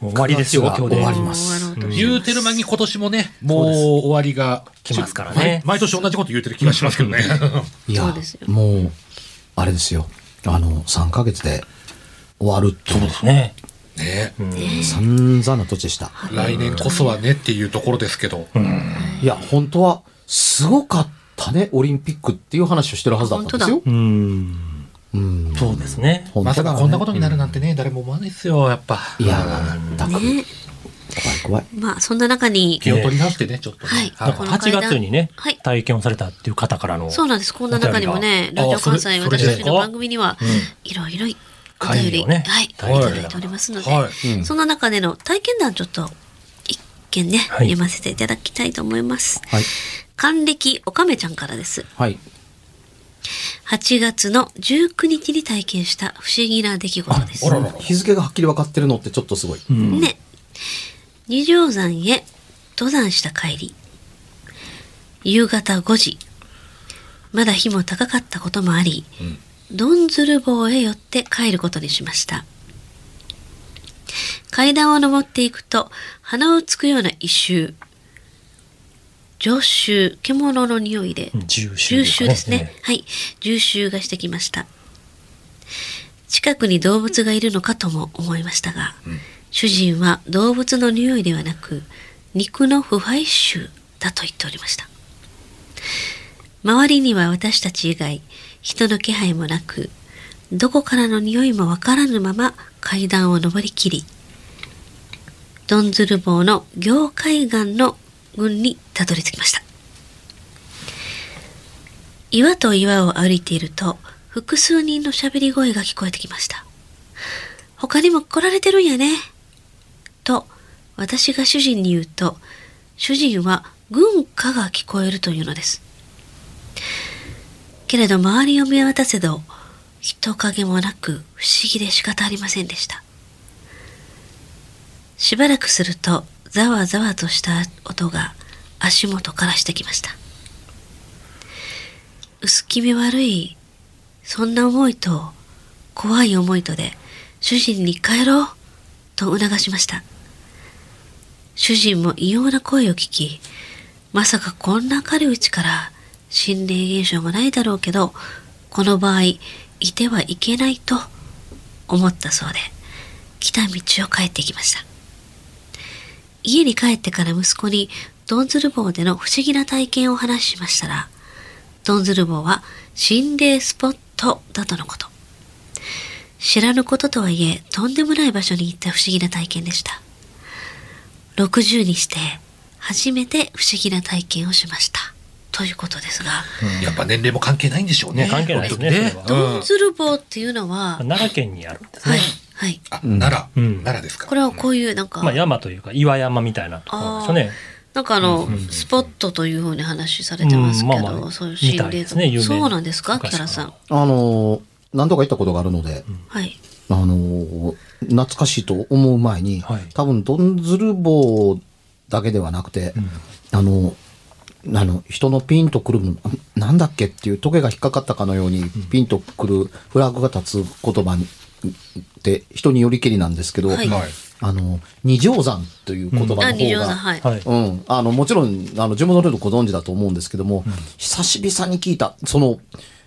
もう終わりですよ、今日で。終わります。言うてる間に今年もね、もう終わりが来ますからね。毎毎年同じこと言うてる気がしますけどね。いやそうですよ。もうあれですよ。あの3ヶ月で終わるってそうですね。ね。散々な土地でした。来年こそはねっていうところですけど。いや本当はすごかったねオリンピックっていう話をしてるはずだったんですよ。うん。うんそうですね。ねまさかこんなことになるなんてね、誰も思わないですよ、やっぱ。いやだからね。怖い怖いまあ、そんな中に、気を取り直してね、ちょっとね。はいなんか8月にねはい、体験をされたっていう方からの。そうなんです。こんな中にもね、ラジオ関西私たちの番組には、いろいろお会便り、ねはい、いたはいだいておりますので、はいその中での体験談ちょっと一件ね、はい読ませていただきたいと思います。はい還暦おかめちゃんからです。はい8月の19日に体験した不思議な出来事です。あららら日付がはっきり分かってるのってちょっとすごい、うんね。二条山へ登山した帰り。夕方5時。まだ日も高かったこともあり、どんずる坊へ寄って帰ることにしました。階段を登っていくと、鼻をつくような異臭。常臭、獣の匂いで、重重臭臭ですね。はい。重臭がしてきました。近くに動物がいるのかとも思いましたが、主人は動物の匂いではなく、肉の腐敗臭だと言っておりました。周りには私たち以外、人の気配もなく、どこからの匂いもわからぬまま階段を登りきり、どんずる坊の行海岸の群にたどり着きました。岩と岩を歩いていると複数人の喋り声が聞こえてきました。他にも来られてるんやね。と私が主人に言うと主人は軍歌が聞こえるというのです。けれど周りを見渡せど人影もなく不思議で仕方ありませんでした。しばらくするとざわざわとした音が足元からしてきました。薄気味悪い、そんな思いと怖い思いとで主人に帰ろうと促しました。主人も異様な声を聞き、まさかこんな明るいうちから心霊現象もないだろうけど、この場合、いてはいけないと思ったそうで、来た道を帰ってきました。家に帰ってから息子にドンズル坊での不思議な体験を話しましたら、ドンズル坊は心霊スポットだとのこと。知らぬこととはいえ、とんでもない場所に行った不思議な体験でした。60にして、初めて不思議な体験をしました。ということですが、やっぱ年齢も関係ないんでしょうね。ね関係ないですねドンズル坊っていうのは、奈良県にあるんですはいね。、はい。あ、奈良、うん。奈良ですか？これはこういうなんか、まあ山というか岩山みたいなところですよね。なんかあの、スポットというふうに話されてますけど、うんまあまあ。そういう心霊みたいですね有名な。そうなんですか、昔キャラさん。あのー何度か行ったことがあるので、はい。あのー懐かしいと思う前に、はい。多分ドンズル棒だけではなくて、あのあの人のピンとくるのなんだっけっていうトゲが引っかかったかのようにピンとくるフラグが立つ言葉って人によりけりなんですけど、はいはい。あの二条山という言葉の方が、あ、二条さん、はい。はい。うん、あのもちろんあの地元の人ご存知だと思うんですけども、久しぶりに聞いたその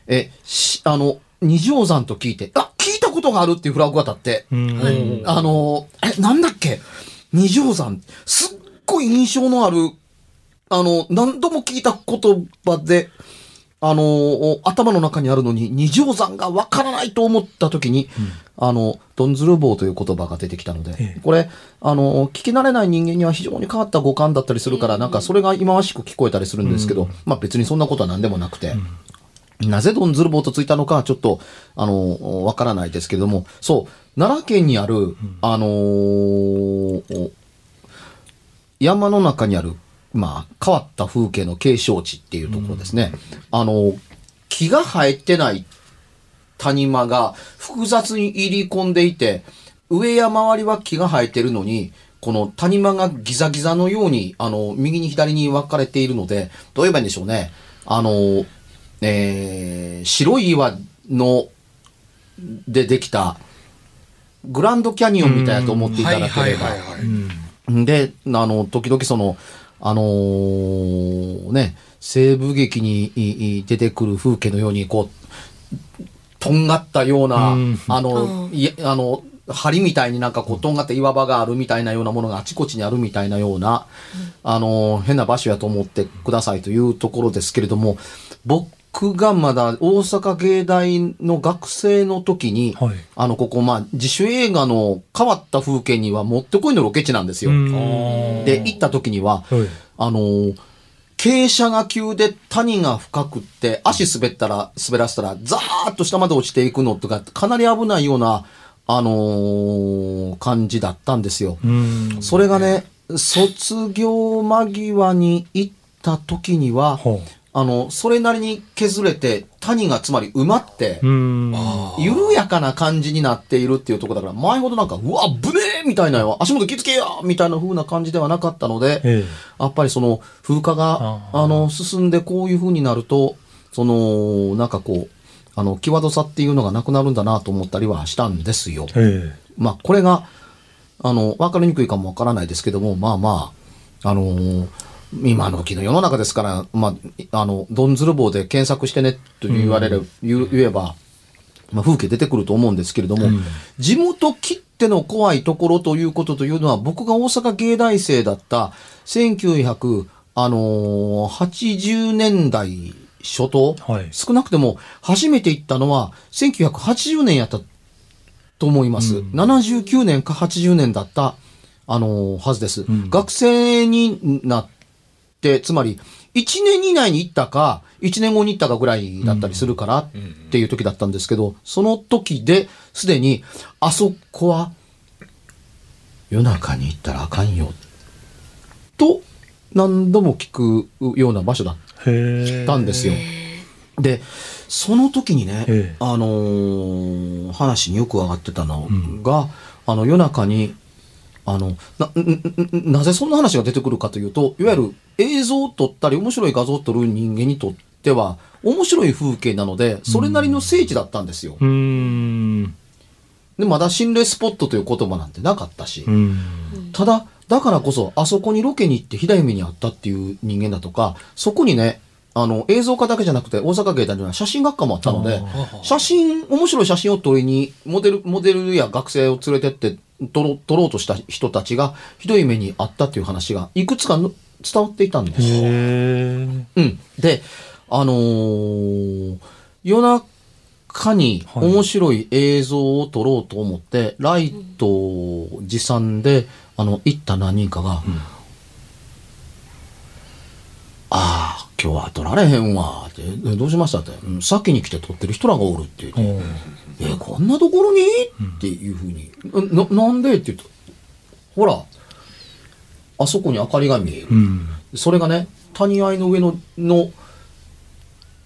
えしあの二条山と聞いてあ聞いたことがあるっていうフラグが立って、うんあのえなんだっけ？二条山すっごい印象のあるあの何度も聞いた言葉であの頭の中にあるのに二条山がわからないと思った時に、あのドンズル棒という言葉が出てきたので、ええ。これあの聞き慣れない人間には非常に変わった五感だったりするから、なんかそれが忌まわしく聞こえたりするんですけど、まあ別にそんなことは何でもなくて。なぜドンズル棒とついたのかはちょっと、あの、わからないですけれども、そう、奈良県にある、あのー山の中にある、まあ、変わった風景の景勝地っていうところですね。あの、木が生えてない谷間が複雑に入り込んでいて、上や周りは木が生えてるのに、この谷間がギザギザのように、あの、右に左に分かれているので、どう言えばいいんでしょうね。あの、えー白い岩の、でできた、グランドキャニオンみたいだと思っていただければ。で、あの、時々その、あのーね、西部劇に出てくる風景のように、こう、とんがったような、うん。あの、いあの、針みたいになんかこう、とんがった岩場があるみたいなようなものがあちこちにあるみたいなような、あの、変な場所やと思ってくださいというところですけれども、僕がまだ大阪芸大の学生の時に、はい。あの、ここ、まあ、自主映画の変わった風景にはもってこいのロケ地なんですよ。うん。で、行った時には、はい。あのー傾斜が急で谷が深くって、足滑ったら、滑らせたら、ザーッと下まで落ちていくのとか、かなり危ないような、あのー感じだったんですよ。うん。それがね、卒業間際に行った時には、の、それなりに削れて、谷がつまり埋まって、緩やかな感じになっているっていうところだから、前ほどなんか、うわ、ぶねえみたいなよ、足元気付けよみたいな風な感じではなかったので、えやっぱりその風化が、あの、進んでこういう風になると、その、なんかこう、あの、際どさっていうのがなくなるんだなと思ったりはしたんですよ。ええ。まあ、これが、あの、わかりにくいかもわからないですけども、まあまあ、あのー今の時の世の中ですから、まあ、あの、ドンズル棒で検索してねと言われる、言う言えば、まあ、風景出てくると思うんですけれども、地元切っての怖いところということというのは、僕が大阪芸大生だった1980あのー80年代初頭、はい。少なくても初めて行ったのは1980年やったと思います。79年か80年だった、あのーはずです。学生になって、つまり、1年以内に行ったか、1年後に行ったかぐらいだったりするからっていう時だったんですけど、その時で、すでに、あそこは、夜中に行ったらあかんよ、と、何度も聞くような場所だったんですよ。で、その時にね、ええ。あのー話によく上がってたのが、あの夜中に、あの、な、なぜそんな話が出てくるかというと、いわゆる映像を撮ったり面白い画像を撮る人間にとっては、面白い風景なので、それなりの聖地だったんですよ。うんで、まだ心霊スポットという言葉なんてなかったし。うんただ、だからこそ、あそこにロケに行ってひだ夢にあったっていう人間だとか、そこにね、あの、映像家だけじゃなくて、大阪芸大には写真学科もあったので、写真、面白い写真を撮りに、モデル、モデルや学生を連れてって、撮ろ撮ろうとした人たちが、ひどい目にあったっていう話が、いくつかの伝わっていたんですうん。で、あのー夜中にはい。面白い映像を撮ろうと思って、ライトを持参で、あの、行った何人かが、ああ、今日は撮られへんわ、って、えどうしましたって、うん先に来て撮ってる人らがおるって言って、え、こんなところに、っていうふうに、な、なんで？って言うと、ほら、あそこに明かりが見える。うん。それがね、谷合の上の、の、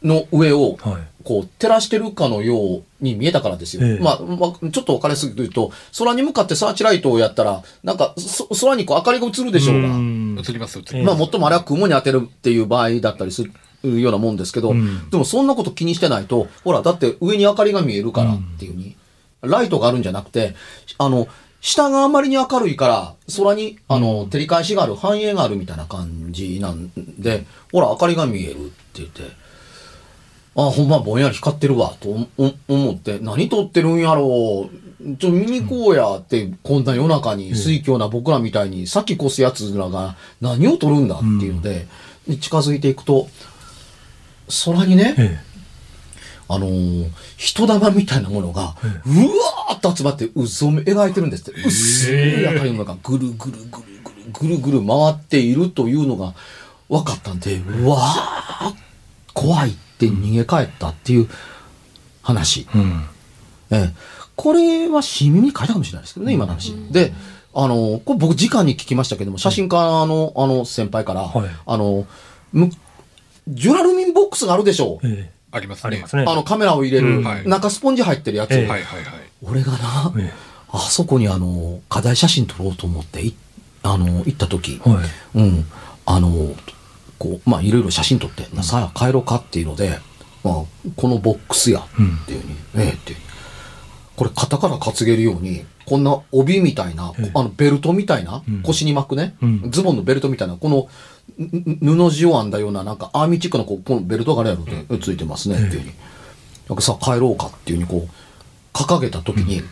の上を、はい。こう、照らしてるかのように見えたからですよ。ええ。まあ、まあ、ちょっと分かりやすく言うと、空に向かってサーチライトをやったら、なんか、そ空にこう明かりが映るでしょうが。ん。映ります映ります、ええまあ、最もあれは雲に当てるっていう場合だったりするようなもんですけど、うん。でもそんなこと気にしてないと、ほら、だって上に明かりが見えるからっていうに、ライトがあるんじゃなくて、あの、下があまりに明るいから、空に、あの、照り返しがある、反映があるみたいな感じなんで、ほら、明かりが見えるって言って、あ、ほんまぼんやり光ってるわ、とお思って、何撮ってるんやろう、ちょ、見に行こうやって、こんな夜中に、水郷な僕らみたいに、さっき越すやつらが何を撮るんだっていうので、で近づいていくと、空にね、えあのー人玉みたいなものが、うわーっと集まって渦を描いてるんですって。薄い明かりの中、ぐるぐるぐるぐるぐるぐる回っているというのが分かったんで、うわー、怖いって逃げ帰ったっていう話。えうんええ、これは新耳に書いたかもしれないですけどね、今の話。で、あの、これ僕直に聞きましたけども、写真家の、あの、先輩から、はいあの、むジュラルミンボックスがあるでしょう。ええ。ありますね。ありますね。あの、カメラを入れる、うん。はい。中スポンジ入ってるやつ。ええ。はいはいはい。俺がな、えあそこにあの、課題写真撮ろうと思ってい、あの、行った時、えはい。うん、あの、こう、まあ、いろいろ写真撮って、さあ帰ろうかっていうので、まあ、このボックスや、っていうふうに、ええって。これ肩から担げるように、こんな帯みたいな、ええ。あのベルトみたいな、うん。腰に巻くね、うん。ズボンのベルトみたいな、このんん布地を編んだような、なんかアーミーチックなこうこのベルトがあれやろって、ついてますね、っていうふうに。なんかさあ帰ろうかっていうふうにこう、掲げた時に、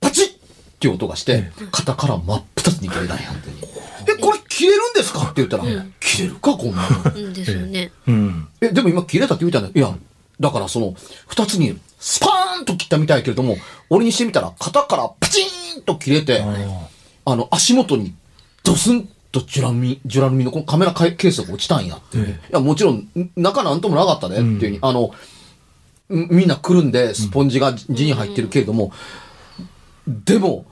パチッっていう音がして、肩から真っ二つに切れたんやって。え、これ切れるんですかって言ったら、切れるか、こんなの。うん。ですよね。うん。え、でも今切れたって言うたんだいや、だからその、二つにスパーンと切ったみたいけれども、俺にしてみたら肩からパチーンと切れて、ああの、足元にドスンとジュラルミン、ジュラルミンのこのカメラケースが落ちたんやって。いや、もちろん、ん中なんともなかったねっていうあの、んみんなくるんで、スポンジが地に入ってるけれども、でも、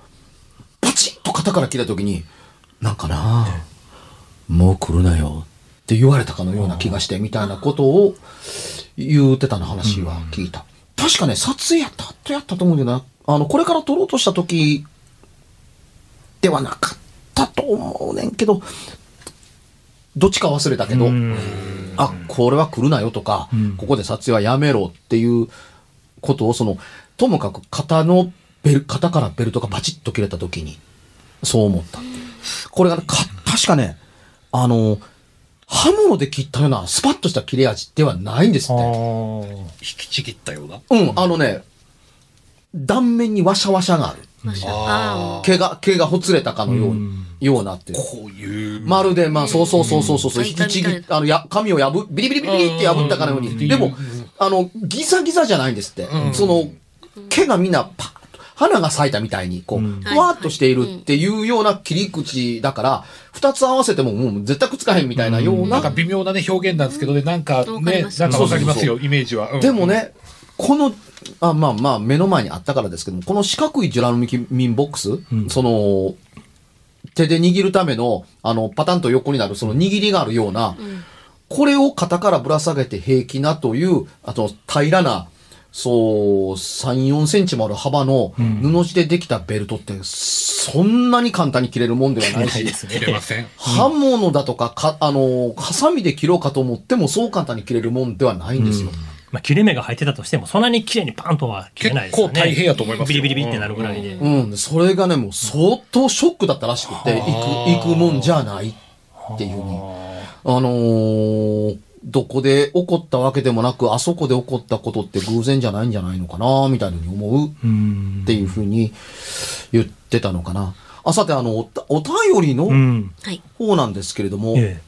パチッと肩から切れた時に、なんかなもう来るなよって言われたかのような気がして、みたいなことを言うてたの話は。聞いた。確かね、撮影やった後やったと思うんだよな。あの、これから撮ろうとした時ではなかったと思うねんけど、どっちか忘れたけど、うんあ、これは来るなよとか、うんここで撮影はやめろっていうことを、その、ともかく肩のベル、肩からベルトがパチッと切れた時に、そう思った。これがね、か、確かね、あの、刃物で切ったようなスパッとした切れ味ではないんですあって。ー。引きちぎったような？うん、あのね、断面にワシャワシャがある。ああ毛が、毛がほつれたかのよう,、うん。ようなっていう。こういう。まるで、まあ、そうそうそうそうそう、うん。引きちぎうんあの、や、紙を破、ビリビリビリビリって破ったかのように。でも、あの、ギザギザじゃないんですって。うん。その、毛がみんなパ花が咲いたみたいに、こう、うん。ふわっとしているっていうような切り口だから、二つ合わせてももう絶対くっつかへんみたいなような。なんか微妙なね表現なんですけどねなんかねなんかわかりますよイメージは、うん。でもね、この、あまあまあ、目の前にあったからですけども、この四角いジュラルミンボックス、ん。その、手で握るための、あの、パタンと横になる、その握りがあるような、うん。これを肩からぶら下げて平気なという、あと平らな、そう、3、4センチもある幅の布地でできたベルトって、そんなに簡単に切れるもんではないし、切れません。刃物だとか、か、あの、ハサミで切ろうかと思っても、そう簡単に切れるもんではないんですよ。まあ、切れ目が入ってたとしても、そんなに綺麗にパンとは切れないですよね。結構大変やと思いますよ。ビリビリビリってなるぐらいで。うん、それがね、もう相当ショックだったらしくて、行く、行くもんじゃないっていうふうに。あのーどこで起こったわけでもなく、あそこで起こったことって偶然じゃないんじゃないのかな、みたいに思ううんっていうふうに言ってたのかな。あ、さて、あの、おたお便りのうん。はい。方なんですけれども、え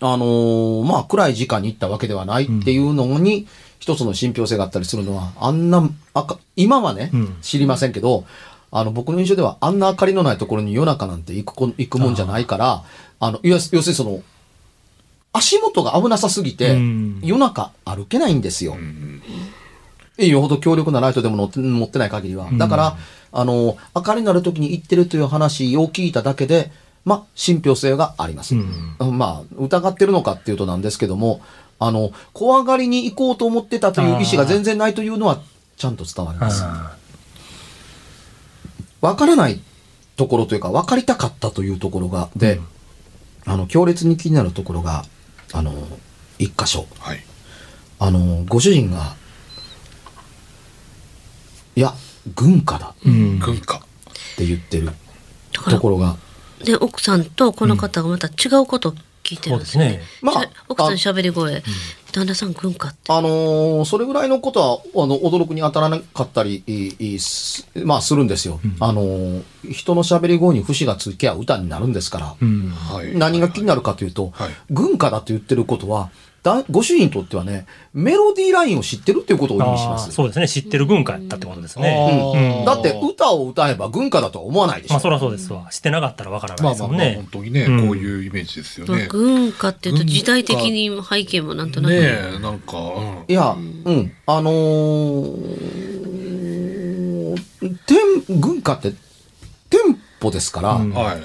あのーまあ、暗い時間に行ったわけではないっていうのに、一つの信憑性があったりするのは、あんな、あか今はね、うん知りませんけど、あの、僕の印象では、あんな明かりのないところに夜中なんて行くこ、行くもんじゃないから、あの、要す要するにその、足元が危なさすぎて、うん夜中歩けないんですよ。よほど強力なライトでも乗って持ってない限りは。だから、あの、明かりになる時に行ってるという話を聞いただけで、まあ、信憑性があります。うんまあ、疑ってるのかっていうとなんですけども、あの、怖がりに行こうと思ってたという意思が全然ないというのは、ちゃんと伝わります。あわからないところというか、わかりたかったというところが、で、あの、強烈に気になるところが、あの、一箇所。はい。あの、ご主人が、いや、軍歌だーうん軍歌。って言ってるところが、で奥さんとこの方がまた違うことを聞いてるんですよね。まあしゃ奥さん喋り声、旦那さん軍歌って。あのーそれぐらいのことは、あの、驚くに当たらなかったり、いいすまあ、するんですよ。あのー人の喋り声に節がつきゃ歌になるんですから。うんはい。何が気になるかというと、はい軍歌だと言ってることは、だご主人にとってはね、メロディーラインを知ってるっていうことを意味します。そうですね。知ってる軍歌やったってことですね。だって、歌を歌えば軍歌だとは思わないでしょ。まあ、そりゃそうですわ。知ってなかったらわからないまあまあまあ、ですもんね本。当にね、うんこういうイメージですよまあね。軍歌っていうと時代的に背景もなんとなく。ねえ、なんか、うんいや、うん、あのー、テン、軍歌って、テンポですから、ううんん、はい。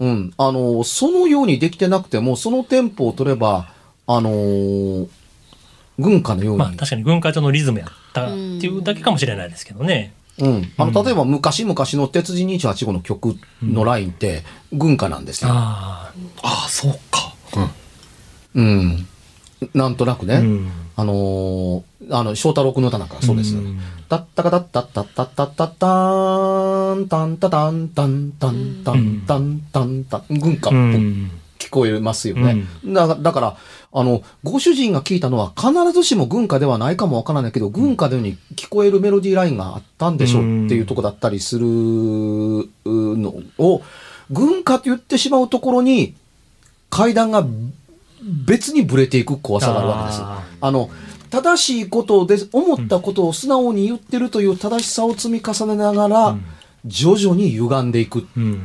あのーそのようにできてなくても、そのテンポを取れば、あのー軍歌のように、まあ、確かに軍歌調のリズムやったっていうだけかもしれないですけどね。うん、あの、例えば昔々の鉄人285の曲のラインって、軍歌なんですよ。あああ、そうか。うん。うん。なんとなくね。あ。うん。あのーあの、翔太郎君の歌なんかそうです。うんタッタカタッタッタッタッタッタッターン、タンタタンタンタンタンタンタンタン、軍歌っぽくうん。聞こえますよね。だだから、あの、ご主人が聞いたのは必ずしも軍歌ではないかもわからないけど、軍歌のように聞こえるメロディーラインがあったんでしょうっていうとこだったりするのを、軍歌と言ってしまうところに、階段が別にブレていく怖さがあるわけです。ああの、正しいことで、思ったことを素直に言ってるという正しさを積み重ねながら、徐々に歪んでいくっうん。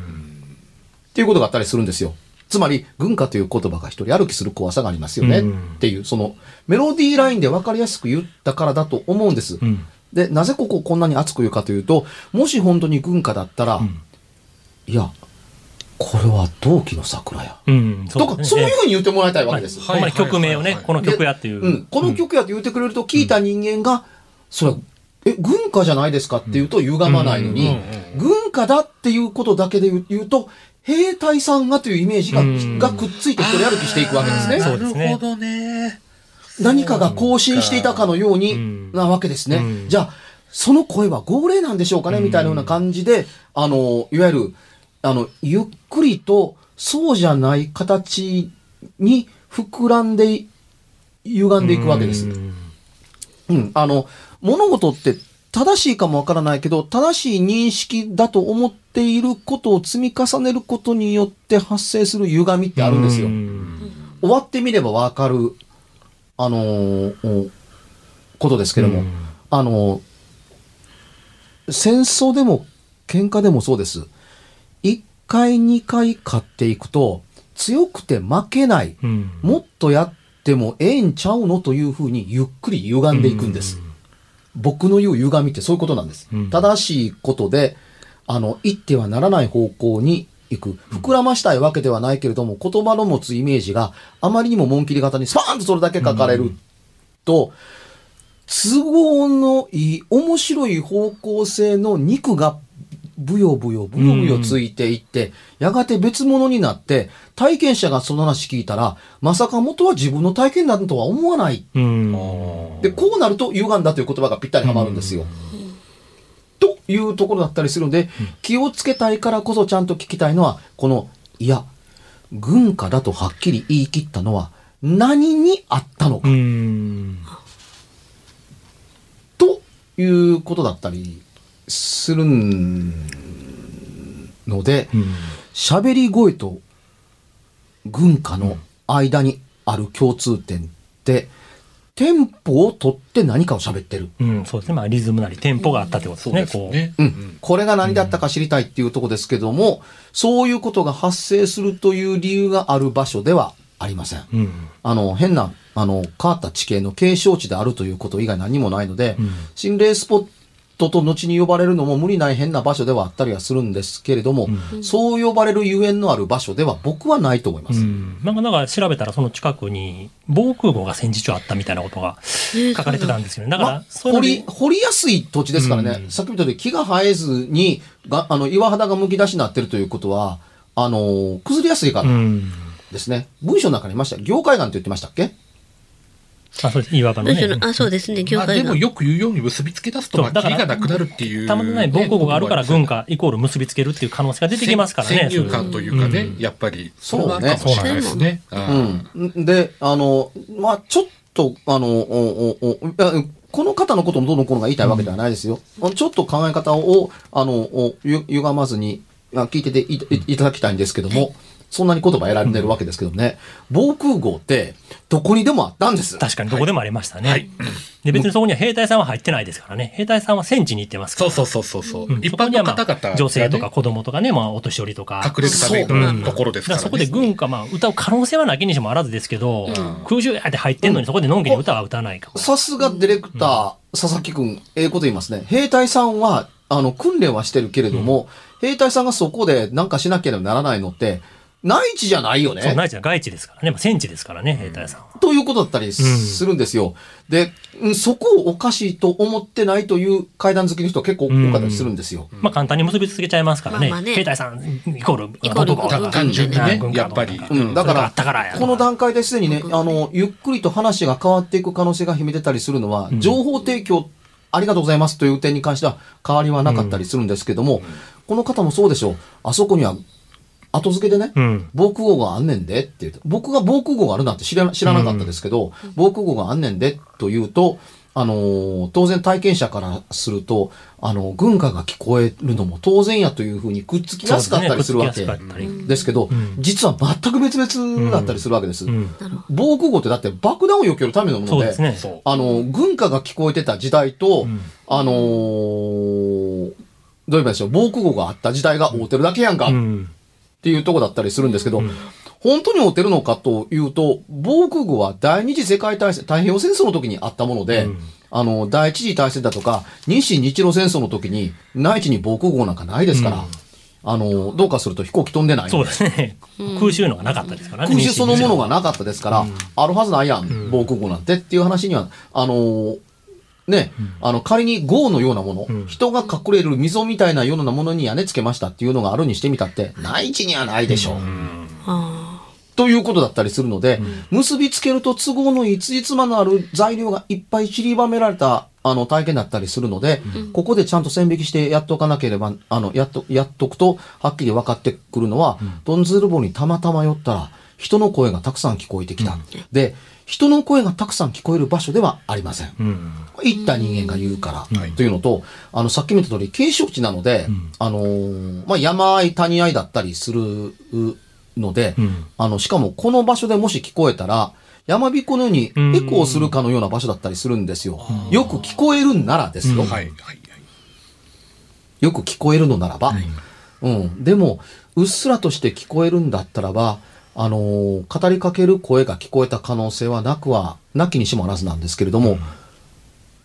ていうことがあったりするんですよ。つまり、軍歌という言葉が一人歩きする怖さがありますよね。うんっていう、その、メロディーラインで分かりやすく言ったからだと思うんです。うん。で、なぜここをこんなに熱く言うかというと、もし本当に軍歌だったら、んいや、これは同期の桜や。うん。とか、そういうふうに言ってもらいたいわけです。ほんまに曲名をね、この曲やっていう。うん、この曲やって言ってくれると聞いた人間が、それは、え、軍歌じゃないですかって言うと歪まないのに、軍歌だっていうことだけで言うと、兵隊さんがというイメージが,、うんがくっついて一人歩きしていくわけですね。なるほどね。何かが更新していたかのようにうんなわけですね。うんじゃあ、その声は号令なんでしょうかね、みたいなような感じで、あの、いわゆる、あの、ゆっくりと、そうじゃない形に膨らんで、歪んでいくわけです。うんうん、あの、物事って正しいかもわからないけど、正しい認識だと思っていることを積み重ねることによって発生する歪みってあるんですよ。うん終わってみればわかる、あのーおことですけども、うんあのー戦争でも喧嘩でもそうです。1回2回勝っていくと、強くて負けない。うんもっとやってもええんちゃうのというふうにゆっくり歪んでいくんです。僕の言う歪みってそういうことなんです。うん正しいことで、あの、言ってはならない方向に行く。膨らましたいわけではないけれども、言葉の持つイメージがあまりにも紋切り型にスパーンとそれだけ書かれると、都合のいい、面白い方向性の肉がブヨブヨ、ブヨブヨついていって、やがて別物になって、体験者がその話聞いたら、まさか元は自分の体験だとは思わない。うんで、こうなると歪んだという言葉がぴったりはまるんですよ。というところだったりするので、気をつけたいからこそちゃんと聞きたいのは、この、いや、軍歌だとはっきり言い切ったのは、何にあったのか。うん。ということだったりするので、喋り声と軍歌の間にある共通点って、テンポを取って何かを喋ってる。うん、そうですね。まあ、リズムなりテンポがあったってことですね。そうですね。うん。これが何だったか知りたいっていうところですけども、そういうことが発生するという理由がある場所ではありません。こう。うん。あの、変な、あの、変わった地形の継承地であるということ以外何もないので、うん心霊スポットと後に呼ばれるのも無理ない変な場所ではあったりはするんですけれども、そう呼ばれるゆえんのある場所では僕はないと思います。うん、なんかなんか調べたらその近くに防空壕が戦時中あったみたいなことが書かれてたんですよね。だから、ま掘り、掘りやすい土地ですからね。さっきも言ったように木が生えずに、が、あの、岩肌がむき出しになってるということは、あのー崩れやすいからうん。ですね。文章の中にありました。業界岩って言ってましたっけ？あ、そうです。岩場のね。あ、そうですね、業まあ、でも。よく言うように結びつけ出すと、だからキリがなくなるっていう、たまにない防空壕があるから軍かイコール結びつけるっていう可能性が出てきますからね。先入観というかね、うんやっぱり、そうねそれはあるかもしれないですね。うん。で、あの、まあちょっと、あの、おおおこの方のこともどうのこうのが言いたいわけではないですよ。ちょっと考え方を、あの、おゆ歪まずに、あ聞いてていいいただきたいんですけども、そんなに言葉得られてるわけですけどね、防空壕って、どこにでもあったんです。確かにどこでもありましたね。はいで、別にそこには兵隊さんは入ってないですからね。兵隊さんは戦地に行ってますから。そうそうそうそう一般の方々女性とか子供とかね、まあ、お年寄りとか。隠れるためのところですから、ねそこで軍か、まあ、歌う可能性はなきにしもあらずですけど、空襲やって入ってんのにそこでのんきに歌は歌わないか。さすがディレクター、佐々木くん、ええこと言いますね。兵隊さんは、あの、訓練はしてるけれども、兵隊さんがそこで何かしなければならないのって、内地じゃないよそう、ね。内地は外地ですからね。まあ、戦地ですからね、兵隊さんは。ということだったりするんですよ。で、うんそこをおかしいと思ってないという階段好きの人は結構多かったりするんですよ。まあ、簡単に結びつけちゃいますからね。まあまあね兵隊さんイコール、イコール僕が軍単純にね軍、やっぱり。うん、だからからや、この段階ですでにね、あの、ゆっくりと話が変わっていく可能性が秘めてたりするのは、情報提供、ありがとうございますという点に関しては変わりはなかったりするんですけども、この方もそうでしょう。あそこには、後付けでね、うん。防空壕があんねんでって言うと僕が防空壕があるなんて知ら知らなかったですけど、防空壕があんねんでと言うと、あのー当然体験者からすると、あの、軍歌が聞こえるのも当然やというふうにくっつきやすかったりするわけですねくっつきやすかったりですけど、実は全く別々だったりするわけです。うん。防空壕ってだって爆弾を避けるためのもので、ですね。あの、軍歌が聞こえてた時代と、んあのーどう言えばいいでしょう、防空壕があった時代が合うてるだけやんか、うん。っていうとこだったりするんですけど、本当に合ってるのかというと、防空壕は第二次世界大戦、太平洋戦争の時にあったもので、うん。あの、第一次大戦だとか、日清日露戦争の時に、内地に防空壕なんかないですから、うん。あの、どうかすると飛行機飛んでないんそうですね。空襲のがなかったですからね。空襲そのものがなかったですから、あるはずないやん、防空壕なんてっていう話には、あのーね、あの、仮に壕のようなもの、うん。人が隠れる溝みたいなようなものに屋根つけましたっていうのがあるにしてみたって、内地にはないでしょう。あということだったりするので、結びつけると都合のいいつじつまのある材料がいっぱい散りばめられたあの体験だったりするので、ここでちゃんと線引きしてやっとかなければ、あの、やっと、やっとくと、はっきり分かってくるのは、ドンズルボにたまたま寄ったら、人の声がたくさん聞こえてきた。で、人の声がたくさん聞こえる場所ではありません。うん。行った人間が言うから、というのと、あの、さっきも言った通り、景色地なので、あのーまあ、山あい、谷あいだったりするので、うんあの、しかもこの場所でもし聞こえたら、山彦のようにエコーするかのような場所だったりするんですよ。よく聞こえるんならですよ。はい、はい、はい。よく聞こえるのならば。うん。でも、うっすらとして聞こえるんだったらば、あのー語りかける声が聞こえた可能性はなくは、なきにしもあらずなんですけれども、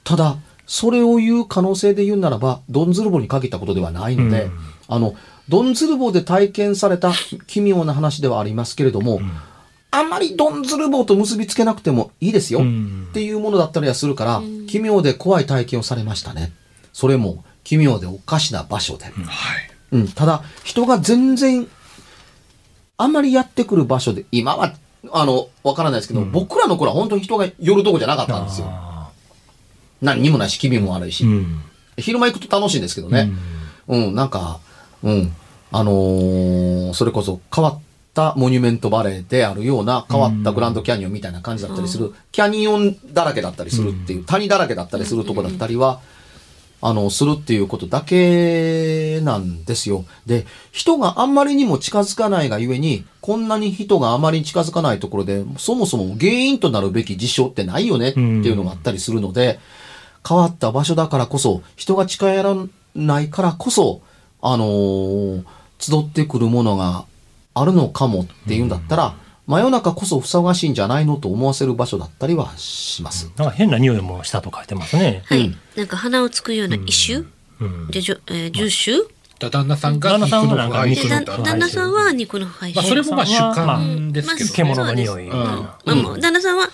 ただ、それを言う可能性で言うならば、ドンズルボに限ったことではないので、うん。あの、ドンズルボで体験された 奇妙な話ではありますけれども、あん。まりドンズルボと結びつけなくてもいいですよ、うん。っていうものだったりはするから、奇妙で怖い体験をされましたね。それも奇妙でおかしな場所で。はい。うん、ただ、人が全然、あんまりやってくる場所で、今は、あの、わからないですけど、僕らの頃は本当に人が寄るとこじゃなかったんですよ。あ何にもないし、気味も悪いし。ーうん。昼間行くと楽しいんですけどね。うん、なんか、うん、あのーそれこそ変わったモニュメントバレーであるような変わったグランドキャニオンみたいな感じだったりする、キャニオンだらけだったりするっていう、谷だらけだったりするとこだったりは、あの、するっていうことだけなんですよ。で、人があんまりにも近づかないがゆえに、こんなに人があまり近づかないところで、そもそも原因となるべき事象ってないよねっていうのがあったりするので、変わった場所だからこそ、人が近寄らないからこそ、あのー集ってくるものがあるのかもっていうんだったら、真夜中こそふさわしいんじゃないのと思わせる場所だったりはします。なんか変な匂いもしたと書いてますね。はい。なんか鼻をつくような異種うん。で、じょえー、重種だ旦那さんが肉の腐肉の旦那さんは肉の腐敗まあそれもまあ主観ですけどね。獣の匂い。うん。まあもう旦那さんは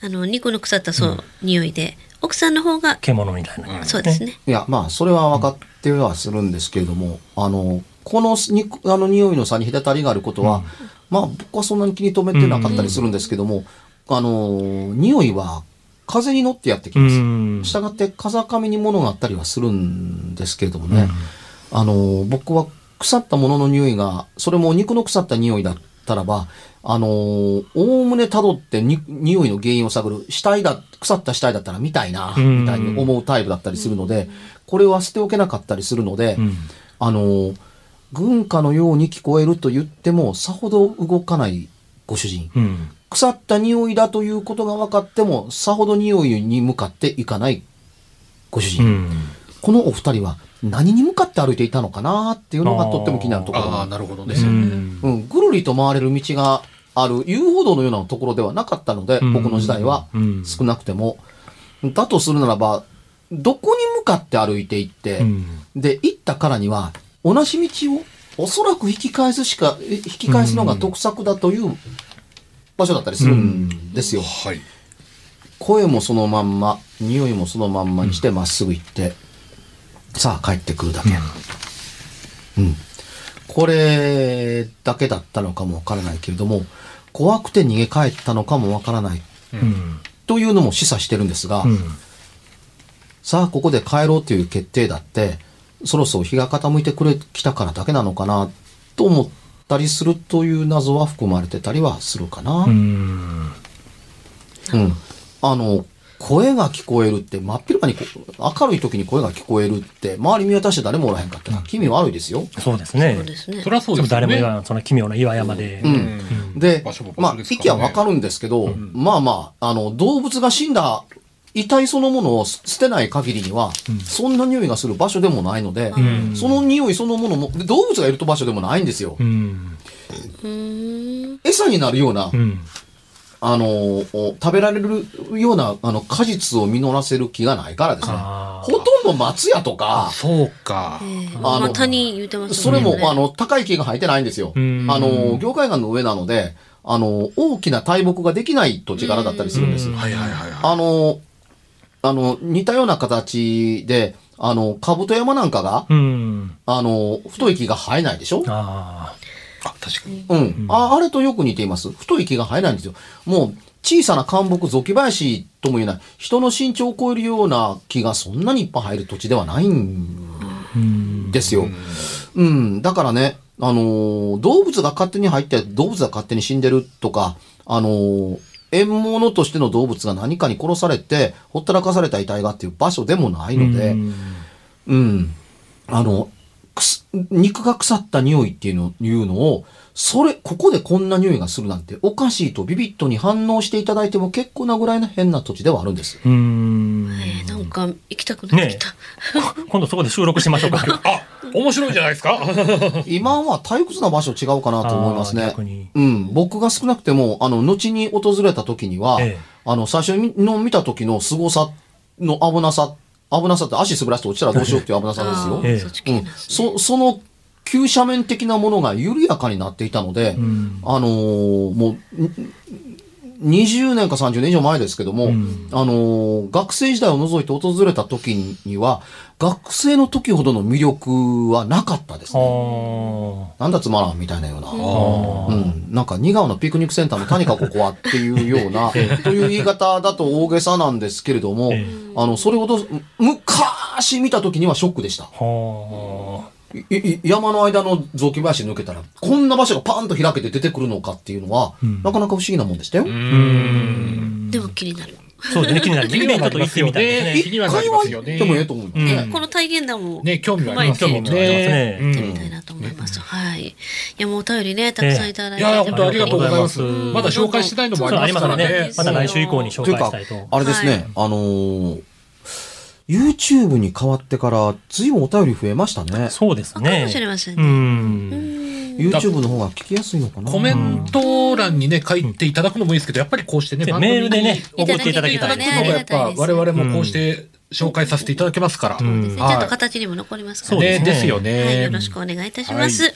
あの肉の腐ったそう、匂いで。奥さんの方が獣みたいな。そうですね。いや、まあ、それは分かってはするんですけれども、あの、このにあの匂いの差に隔たりがあることは、まあ、僕はそんなに気に留めてなかったりするんですけども、あの、匂いは風に乗ってやってきます。うん。したがって風上に物があったりはするんですけれどもね、あの、僕は腐ったものの匂いが、それも肉の腐った匂いだったらば、あの、おおむね辿ってに匂いの原因を探る、死体だ、腐った死体だったら見たいな、うん。みたいに思うタイプだったりするので、これは捨ておけなかったりするので、うん。あの、軍歌のように聞こえると言っても、さほど動かないご主人。うん。腐った匂いだということが分かっても、さほど匂いに向かっていかないご主人。うん。このお二人は何に向かって歩いていたのかなっていうのがとっても気になるところああなるほどねですよ。うんうん、ぐるりと回れる道がある遊歩道のようなところではなかったので、うん僕の時代はうん少なくても。だとするならば、どこに向かって歩いていって、うんで、行ったからには、同じ道をおそらく引き返すしか、え引き返すのが得策だという場所だったりするんですよ。はい声もそのまんま、匂いもそのまんまにしてまっすぐ行って、さあ帰ってくるだけ。うん。これだけだったのかもわからないけれども、怖くて逃げ帰ったのかもわからないうん。というのも示唆してるんですが、うん。さあここで帰ろうという決定だって、そろそろ日が傾いてくれきたからだけなのかなと思ったりするという謎は含まれてたりはするかな。うん。うん。あの、声が聞こえるって、真っ昼間にこ明るい時に声が聞こえるって、周り見渡して誰もおらへんかったら気味悪いですよ。そうですねそう。ですねそ。りゃそうですよね誰も言わん、その奇妙な岩山で。うん。で場所も、まあ息はわかるんですけど、まあまあ、あの、動物が死んだ遺体そのものを捨てない限りには、そんな匂いがする場所でもないので、ん。その匂いそのものも、で動物がいると場所でもないんですよ。餌になるような、うん。あの、お食べられるような、あの、果実を実らせる気がないからですね。ほとんど松屋とか、そうか。ええ。あのまあ谷言うてますそれも、ね。あの、高い木が生えてないんですよ。あうん。の、業界岸の上なので、あの、大きな大木ができない土地柄だったりするんです。はいはいはい。あの、あの、似たような形で、あの、兜山なんかが、うん。あの、太い木が生えないでしょ？ああ確かにうん。ああれとよく似ています。太い木が生えないんですよ。もう、小さな干木、雑木林とも言えない、人の身長を超えるような木がそんなにいっぱい生える土地ではないん。ですよ。うん。だからね、あのー動物が勝手に入って、動物が勝手に死んでるとか、あのー獲物としての動物が何かに殺されて、ほったらかされた遺体がっていう場所でもないので、うんうん。あの、肉が腐った匂いっていうのいうのを、それ、ここでこんな匂いがするなんておかしいとビビッとに反応していただいても結構なぐらいの変な土地ではあるんです。うん。ええなんか行きたくなってきた。今度そこで収録しましょうか。あ面白いじゃないですか 今は退屈な場所違うかなと思いますね。うん。僕が少なくても、あの、後に訪れた時には、ええあの、最初にの見た時の凄さの危なさ、危なさって足滑らして落ちたらどうしようっていう危なさですよ。ええそっちうんそ、その、急斜面的なものが緩やかになっていたので、んあのーもう、ん20年か30年以上前ですけども、ん。あのー学生時代を除いて訪れた時には、学生の時ほどの魅力はなかったですあね。ーなんだつまらんみたいなような。うん、なんか、新川のピクニックセンターの谷かここはっていうような、という言い方だと大げさなんですけれども、えあの、それほど、昔見た時にはショックでした。は山の間の雑木林抜けたら、こんな場所がパンと開けて出てくるのかっていうのは、んなかなか不思議なもんでしたよ。うん。でも気になる。そうですね、気になる。気にはなイベントとりますよ行ってみたいですねね。気にはなりますよねでもええと思いますね。ねこの体験談もね興味はありますねねうんやりたいなと思います。はい。いや、もうお便りね、たくさんいただいて。いや本当ありがとうございますありがとうございますまだ紹介してないのもありますからねますね。また来週以降に紹というか介したいと。、あれですね、はいあのー YouTube に変わってから、随分お便り増えましたね。そうですかね。もしれませんうね。ん。YouTube の方が聞きやすいのかな。コメント欄にね、書いていただくのもいいですけど、やっぱりこうしてね、で番組にメールでね、送っていただけたらいねやっぱ我々もこうして紹介させていただけますから。んですねちゃんと形にも残りますからね、そうですよはい、ね。よろしくお願いいたします。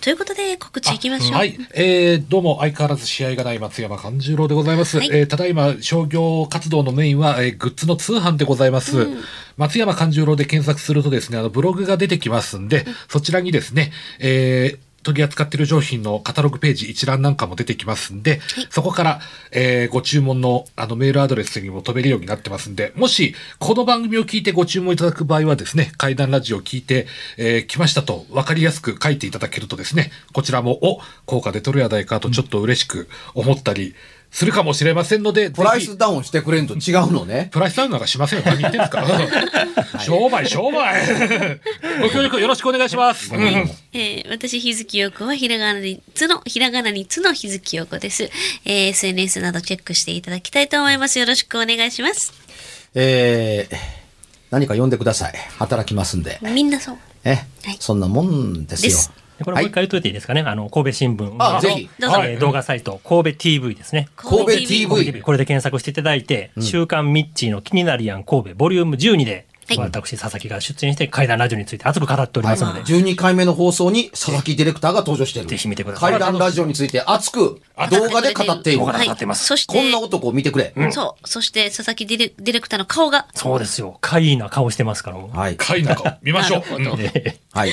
ということで、告知いきましょう。はい、えー、どうも相変わらず試合がない松山勘十郎でございます。はいえーただいま商業活動のメインは、えーグッズの通販でございます。松山勘十郎で検索するとですね、あのブログが出てきますんで、そちらにですね、えー取り扱っている商品のカタログページ一覧なんかも出てきますんで、そこから、えーご注文のあのメールアドレスにも飛べるようになってますんで、もしこの番組を聞いてご注文いただく場合はですね、怪談ラジオを聞いて、えー来ましたと分かりやすく書いていただけるとですね、こちらも、お、効果で取るやないかとちょっと嬉しく思ったりするかもしれませんので、プライスダウンしてくれんと違うのね。プライスダウンなんかしませんよ。何言ってんですか 商売、商売 ご協力よろしくお願いします。うんえー私、日月陽子はひらがなにつの、ひらがなにつの日月陽子です。えー SNS などチェックしていただきたいと思います。よろしくお願いします。えー、何か呼んでください。働きますんで。みんなそう。え、はいそんなもんですよ。ですこれもう一回言っといていいですかね。あの、神戸新聞のあぜひどうぞえー動画サイト、神戸 TV ですね。神戸 TV これで検索していただいて、週刊ミッチーの気になるやん神戸ボリューム12で、はい私、佐々木が出演して怪談ラジオについて熱く語っておりますので、12回目の放送に佐々木ディレクターが登場している。ぜひ見てください怪談ラジオについて熱く動画で語っている。動画で語ってますそして、こんな男を見てくれ。そう。そして、佐々木ディレディレクターの顔が、そうですよ。怪異な顔してますから。はい。会なんか見ましょう。はい。